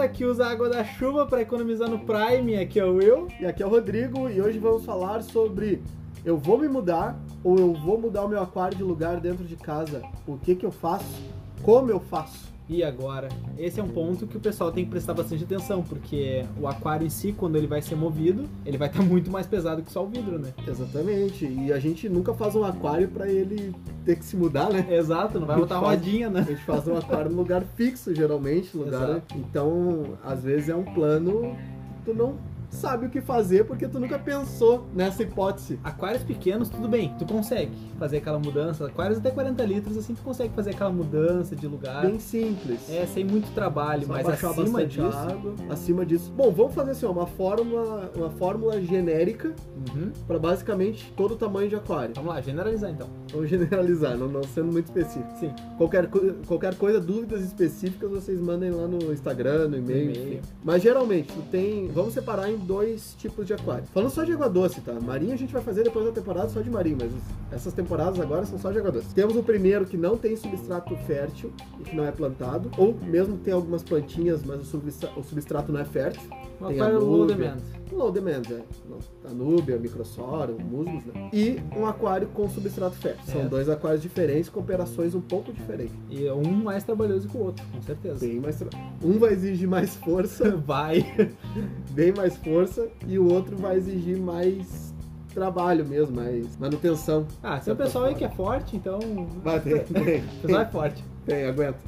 galera que usa água da chuva para economizar no Prime, aqui é o Will. E aqui é o Rodrigo e hoje vamos falar sobre eu vou me mudar ou eu vou mudar o meu aquário de lugar dentro de casa. O que que eu faço? Como eu faço? E agora? Esse é um ponto que o pessoal tem que prestar bastante atenção, porque o aquário em si, quando ele vai ser movido, ele vai estar muito mais pesado que só o vidro, né? Exatamente. E a gente nunca faz um aquário para ele ter que se mudar, né? Exato, não vai botar faz, rodinha, né? A gente faz um aquário no lugar fixo, geralmente, lugar. Exato. Então, às vezes é um plano que tu não sabe o que fazer porque tu nunca pensou nessa hipótese. Aquários pequenos, tudo bem, tu consegue fazer aquela mudança. Aquários até 40 litros, assim, tu consegue fazer aquela mudança de lugar. Bem simples. É, sem muito trabalho, Só mas acima disso... Água, acima disso... Bom, vamos fazer assim, ó, uma fórmula, uma fórmula genérica uhum. para basicamente todo o tamanho de aquário. Vamos lá, generalizar então. Vamos generalizar, não, não sendo muito específico. Sim. Qualquer, qualquer coisa, dúvidas específicas, vocês mandem lá no Instagram, no e-mail, Mas geralmente, tu tem... Vamos separar em dois tipos de aquário. Falando só de água doce, tá? Marinha a gente vai fazer depois da temporada só de marinho, mas essas temporadas agora são só de água doce. Temos o primeiro que não tem substrato fértil e que não é plantado, ou mesmo tem algumas plantinhas, mas o substrato não é fértil. Um tem aquário low demand. Low demand, é. Anúbia, microsoro, musgos, né? E um aquário com substrato fértil. São é. dois aquários diferentes com operações um pouco diferentes. E um mais trabalhoso que o outro, com certeza. Bem mais tra... Um vai exigir mais força. vai. Bem mais força. E o outro vai exigir mais trabalho mesmo, mais manutenção. Ah, tem o pessoal aí que é forte, então. Vai, tem. O pessoal é forte. Tem, aguenta.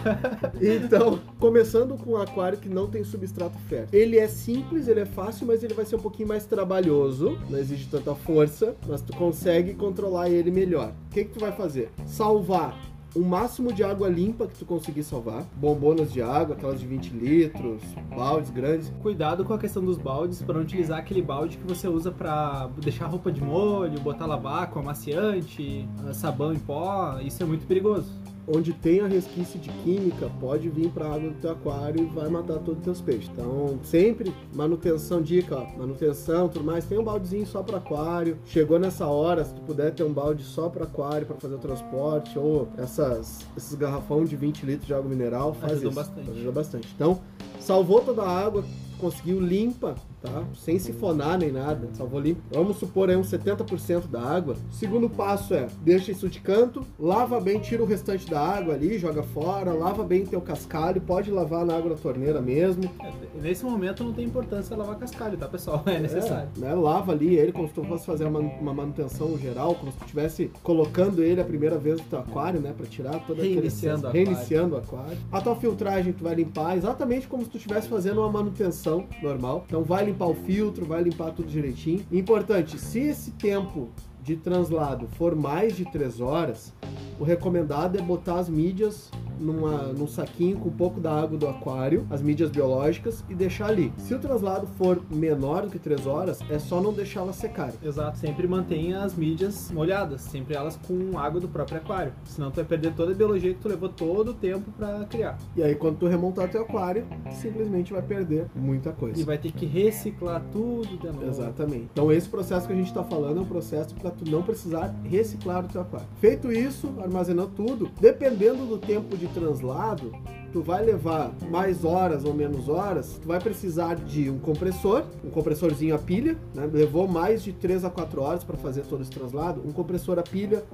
então, começando com um aquário que não tem substrato fértil. Ele é simples, ele é fácil, mas ele vai ser um pouquinho mais trabalhoso, não exige tanta força, mas tu consegue controlar ele melhor. O que, que tu vai fazer? Salvar o máximo de água limpa que tu conseguir salvar. Bombonas de água, aquelas de 20 litros, baldes grandes. Cuidado com a questão dos baldes para não utilizar aquele balde que você usa para deixar roupa de molho, botar lavar com amaciante, sabão em pó. Isso é muito perigoso onde tem a resquício de química, pode vir para a água do teu aquário e vai matar todos os teus peixes. Então, sempre manutenção, dica, ó, manutenção, tudo mais, tem um baldezinho só para aquário. Chegou nessa hora, se tu puder ter um balde só para aquário para fazer o transporte ou essas esses garrafão de 20 litros de água mineral, faz isso. bastante. Ajuda bastante. Então, salvou toda a água, conseguiu limpa, tá? Sem sifonar nem nada, salvou limpo. Vamos supor aí uns 70% da água. O segundo passo é, deixa isso de canto, lava bem, tira o restante da água ali, joga fora, lava bem teu cascalho, pode lavar na água da torneira mesmo. É, nesse momento não tem importância lavar cascalho, tá pessoal? É necessário. É, né? Lava ali ele como se tu fosse fazer uma, uma manutenção geral, como se tu estivesse colocando ele a primeira vez no teu aquário, né? Pra tirar toda reiniciando aquele... Reiniciando o aquário. A tua filtragem tu vai limpar exatamente como se tu estivesse fazendo uma manutenção normal. Então vai limpar o filtro, vai limpar tudo direitinho. Importante, se esse tempo de translado for mais de 3 horas, o recomendado é botar as mídias numa, num saquinho com um pouco da água do aquário, as mídias biológicas, e deixar ali. Se o translado for menor do que 3 horas, é só não deixá-las secarem. Exato, sempre mantenha as mídias molhadas, sempre elas com água do próprio aquário. Senão tu vai perder toda a biologia que tu levou todo o tempo para criar. E aí quando tu remontar teu aquário, simplesmente vai perder muita coisa. E vai ter que reciclar tudo de novo. Exatamente. Então esse processo que a gente está falando é um processo para tu não precisar reciclar o teu aquário. Feito isso, armazenou tudo, dependendo do tempo de de translado, tu vai levar mais horas ou menos horas, tu vai precisar de um compressor, um compressorzinho a pilha, né? levou mais de 3 a 4 horas para fazer todo esse translado, um compressor a pilha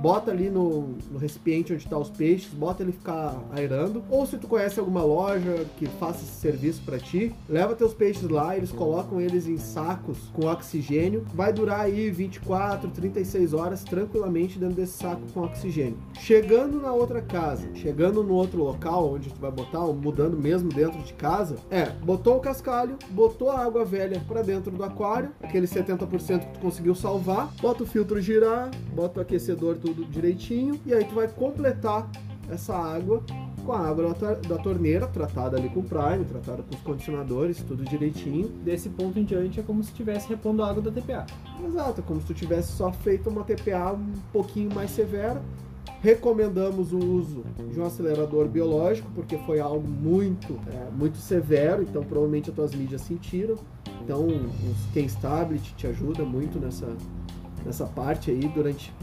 bota ali no, no recipiente onde está os peixes, bota ele ficar aerando. Ou se tu conhece alguma loja que faça esse serviço para ti, leva teus peixes lá, eles colocam eles em sacos com oxigênio. Vai durar aí 24, 36 horas tranquilamente dentro desse saco com oxigênio. Chegando na outra casa, chegando no outro local onde tu vai botar, mudando mesmo dentro de casa, é, botou o cascalho, botou a água velha para dentro do aquário, aquele 70% que tu conseguiu salvar, bota o filtro girar, bota o aquecedor tudo direitinho e aí tu vai completar essa água com a água da torneira, tratada ali com Prime, tratada com os condicionadores, tudo direitinho. Desse ponto em diante é como se estivesse repondo água da TPA. Exato, é como se tu tivesse só feito uma TPA um pouquinho mais severa. Recomendamos o uso de um acelerador biológico, porque foi algo muito, é, muito severo, então provavelmente as tuas mídias sentiram. Então, o Scan Stability te ajuda muito nessa, nessa parte aí durante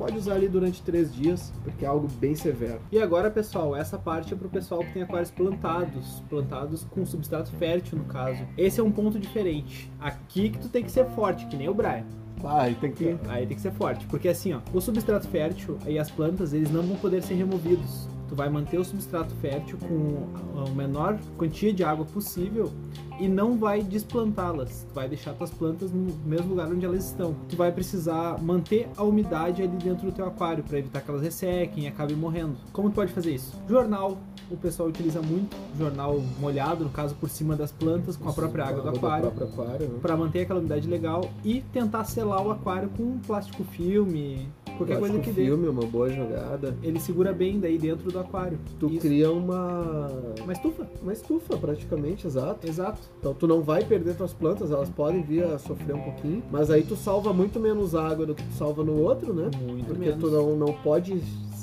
pode usar ali durante três dias, porque é algo bem severo. E agora, pessoal, essa parte é pro pessoal que tem aquários plantados, plantados com substrato fértil, no caso. Esse é um ponto diferente. Aqui que tu tem que ser forte, que nem o Brian. Ah, e tem que. Aí tem que ser forte, porque assim, ó, o substrato fértil e as plantas, eles não vão poder ser removidos. Tu vai manter o substrato fértil com a menor quantia de água possível e não vai desplantá-las. Tu vai deixar tuas plantas no mesmo lugar onde elas estão. Tu vai precisar manter a umidade ali dentro do teu aquário para evitar que elas ressequem e acabem morrendo. Como tu pode fazer isso? Jornal. O pessoal utiliza muito jornal molhado, no caso por cima das plantas, com a própria água do aquário, aquário né? para manter aquela umidade legal e tentar selar o aquário com um plástico filme, qualquer coisa que dê. filme, uma boa jogada. Ele segura bem daí dentro do aquário. Tu Isso. cria uma. Uma estufa. Uma estufa, praticamente, exato. Exato. Então tu não vai perder tuas plantas, elas podem vir a sofrer um pouquinho, mas aí tu salva muito menos água do que tu salva no outro, né? Muito Porque menos. tu não, não pode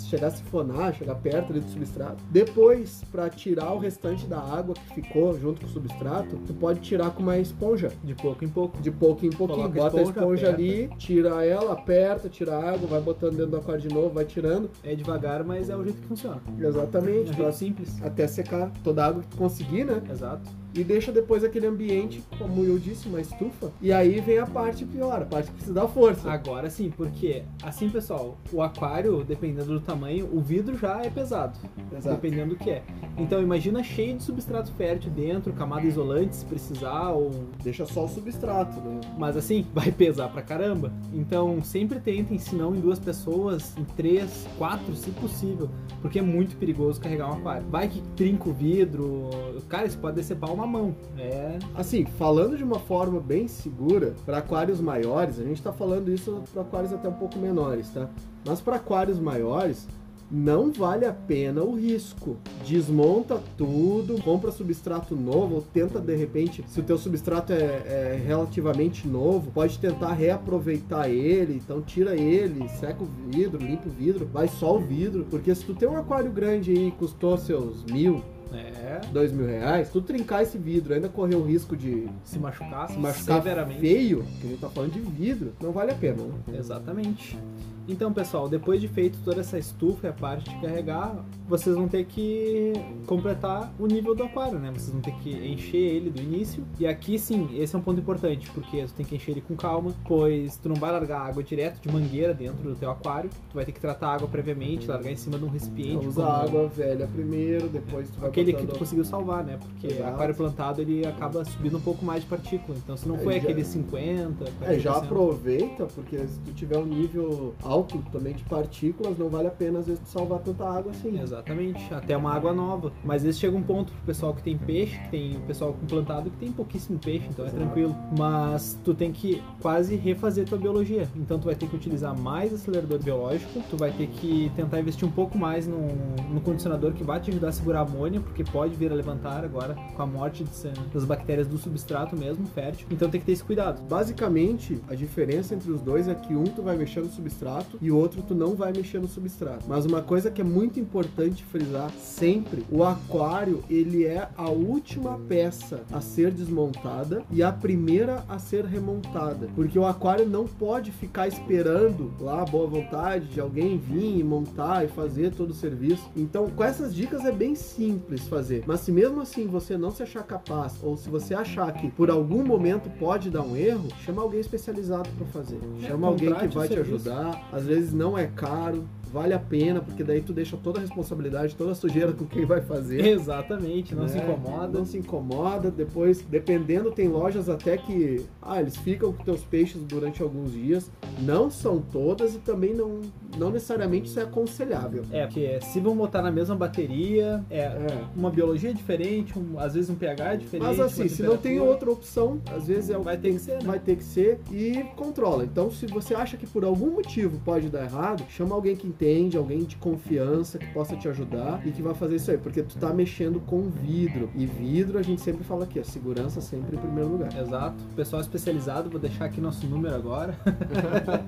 chegar a sifonar, chegar perto ali do substrato. Depois, pra tirar o restante da água que ficou junto com o substrato, tu pode tirar com uma esponja. De pouco em pouco. De pouquinho em pouquinho, Coloca bota a esponja, esponja ali, tira ela, aperta, tira a água, vai botando dentro do aquário de novo, vai tirando. É devagar, mas é o jeito que funciona. É Exatamente, um jeito simples. até secar toda a água que tu conseguir, né? Exato. E deixa depois aquele ambiente, como eu disse, uma estufa. E aí vem a parte pior, a parte que precisa dar força. Agora sim, porque assim, pessoal, o aquário, dependendo do tamanho, o vidro já é pesado. Exato. Dependendo do que é. Então imagina cheio de substrato fértil dentro, camada isolante se precisar, ou Deixa só o substrato, né? Mas assim, vai pesar pra caramba. Então sempre tentem, se não em duas pessoas, em três, quatro, se possível. Porque é muito perigoso carregar um aquário. Vai que trinca o vidro. Cara, isso pode decepar uma mão. É. Assim, falando de uma forma bem segura, para aquários maiores, a gente tá falando isso para aquários até um pouco menores, tá? Mas para aquários maiores, não vale a pena o risco. Desmonta tudo, compra substrato novo, ou tenta de repente, se o teu substrato é, é relativamente novo, pode tentar reaproveitar ele, então tira ele, seca o vidro, limpa o vidro, vai só o vidro, porque se tu tem um aquário grande aí, custou seus mil, É. dois mil reais, tu trincar esse vidro, ainda correr o risco de Se machucar, se machucar severamente. feio, que a gente tá falando de vidro, não vale a pena, né? Exatamente. Então, pessoal, depois de feito toda essa estufa e a parte de carregar, vocês vão ter que completar o nível do aquário, né? Vocês vão ter que encher ele do início. E aqui sim, esse é um ponto importante, porque tu tem que encher ele com calma, pois tu não vai largar água direto de mangueira dentro do teu aquário. Tu vai ter que tratar a água previamente, largar em cima de um recipiente. Usa como- água velha primeiro, depois tu vai Aquele que botando- tu conseguiu salvar, né? Porque Exato. aquário plantado ele acaba subindo um pouco mais de partícula. Então, se não É, foi já- aquele 50, É, já 40%, aproveita, porque se tu tiver um nível alto também de partículas, não vale a pena às vezes salvar tanta água assim. Exatamente, até uma água nova. Mas esse chega um ponto pro pessoal que tem peixe, que tem o pessoal com plantado que tem pouquíssimo peixe, então é tranquilo. Mas tu tem que quase refazer tua biologia. Então tu vai ter que utilizar mais acelerador biológico, tu vai ter que tentar investir um pouco mais no, no condicionador que vai te ajudar a segurar a amônia, porque pode vir a levantar agora com a morte de- das bactérias do substrato mesmo, fértil. Então tem que ter esse cuidado. Basicamente, a diferença entre os dois é que um tu vai mexer no substrato e o outro tu não vai mexer no substrato. Mas uma coisa que é muito importante frisar sempre, o aquário, ele é a última peça a ser desmontada e a primeira a ser remontada, porque o aquário não pode ficar esperando lá a boa vontade de alguém vir e montar e fazer todo o serviço. Então, com essas dicas é bem simples fazer. Mas se mesmo assim você não se achar capaz ou se você achar que por algum momento pode dar um erro, chama alguém especializado para fazer. É, Chama alguém que vai te ajudar. Às vezes não é caro, vale a pena, porque daí tu deixa toda a responsabilidade, toda a sujeira com quem vai fazer. Exatamente, não se né? incomoda. Não se incomoda. Depois, dependendo, tem lojas até que. Ah, eles ficam com teus peixes durante alguns dias. Não são todas e também não, não necessariamente isso é aconselhável. É, porque se vão botar na mesma bateria, é, É. uma biologia diferente, um- às vezes um pH diferente. Mas assim, se não tem outra opção, às vezes é o Vai ter que ser, né? vai ter que ser e controla. Então, se você acha que por algum motivo pode dar errado, chama alguém que entende, alguém de confiança que possa te ajudar e que vai fazer isso aí, porque tu tá mexendo com vidro. E vidro a gente sempre fala aqui, a segurança sempre em primeiro lugar. Exato. Pessoal especializado, vou deixar aqui nosso número agora.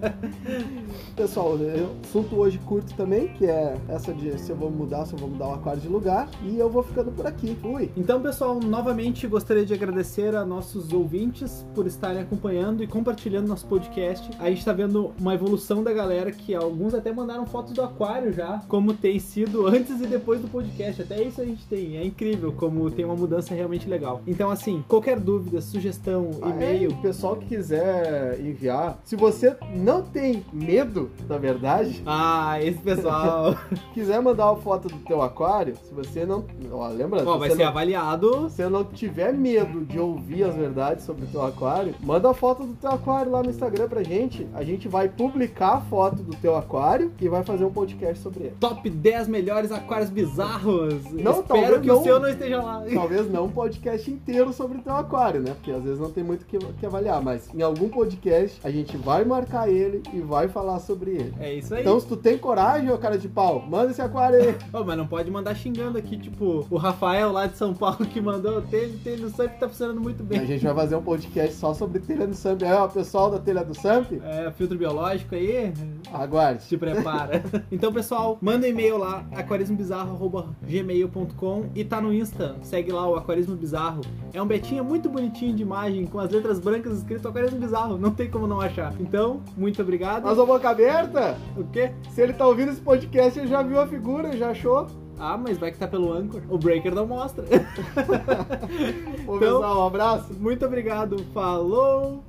Pessoal, eu assunto hoje curto também, que é essa de se eu vou mudar, se eu vou mudar o aquário de lugar. E eu vou ficando por aqui. Fui. Então, pessoal, novamente gostaria de agradecer a nossos ouvintes por estarem acompanhando e compartilhando nosso podcast. A gente tá vendo uma evolução da galera que alguns até mandaram fotos do aquário já, como tem sido antes e depois do podcast. Até isso a gente tem. É incrível como tem uma mudança realmente legal. Então, assim, qualquer dúvida, sugestão, e-mail. O pessoal que quiser enviar, se você não tem medo, na verdade, Ah, esse pessoal. quiser mandar uma foto do teu aquário, se você não. Ó, lembra? Ó, se vai ser não, avaliado. se você não tiver medo de ouvir as verdades sobre o teu aquário, manda a foto do teu aquário lá no Instagram pra gente. A gente vai publicar a foto do teu aquário e vai fazer um podcast sobre ele. Top 10 melhores aquários bizarros. Não, Espero que não. o seu não esteja lá. Talvez não um podcast inteiro sobre o teu aquário, né? Porque às vezes não tem muito o que, que avaliar, mas em algum podcast a gente vai marcar ele e vai falar sobre ele. É isso aí. Então, se tu tem coragem, ô cara de pau, manda esse aquário aí. Ô, mas não pode mandar xingando aqui, tipo, o Rafael lá de São Paulo que mandou telha, telha no Samp tá funcionando muito A bem. gente vai fazer um podcast só sobre telha do Samp. Aí, ó, pessoal da telha do Samp, É, filtro biológico aí, aguarde. te prepara. então, pessoal, manda um e-mail lá, aquarismobizarro.gmail.com e tá no Insta, segue lá o Aquarismo Bizarro. É um betinha muito bonitinho de imagem, com as letras brancas escrito Aquarismo Bizarro, não tem como não achar. Então, muito obrigado. Mas a boca aberta, O quê? se ele tá ouvindo esse podcast, ele já viu a figura, já achou. Ah, mas vai que tá pelo Anchor. O Breaker não mostra. Então- pessoal, um abraço. muito obrigado, falou!